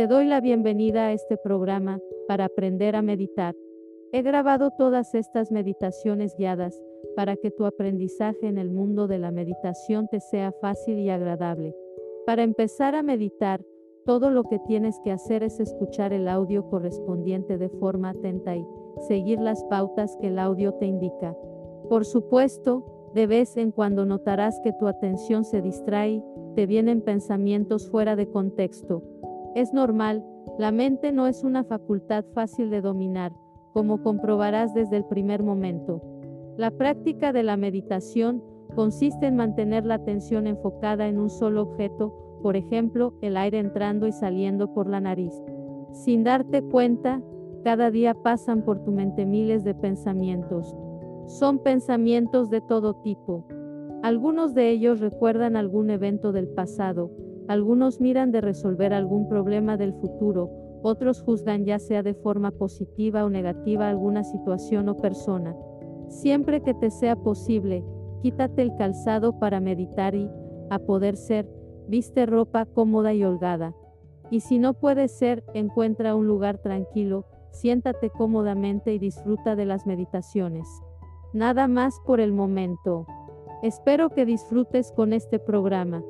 Te doy la bienvenida a este programa para aprender a meditar. He grabado todas estas meditaciones guiadas para que tu aprendizaje en el mundo de la meditación te sea fácil y agradable. Para empezar a meditar, todo lo que tienes que hacer es escuchar el audio correspondiente de forma atenta y seguir las pautas que el audio te indica. Por supuesto, de vez en cuando notarás que tu atención se distrae, te vienen pensamientos fuera de contexto. Es normal, la mente no es una facultad fácil de dominar, como comprobarás desde el primer momento. La práctica de la meditación consiste en mantener la atención enfocada en un solo objeto, por ejemplo, el aire entrando y saliendo por la nariz. Sin darte cuenta, cada día pasan por tu mente miles de pensamientos. Son pensamientos de todo tipo. Algunos de ellos recuerdan algún evento del pasado, algunos miran de resolver algún problema del futuro, otros juzgan ya sea de forma positiva o negativa alguna situación o persona. Siempre que te sea posible, quítate el calzado para meditar y, a poder ser, viste ropa cómoda y holgada. Y si no puede ser, encuentra un lugar tranquilo, siéntate cómodamente y disfruta de las meditaciones. Nada más por el momento. Espero que disfrutes con este programa.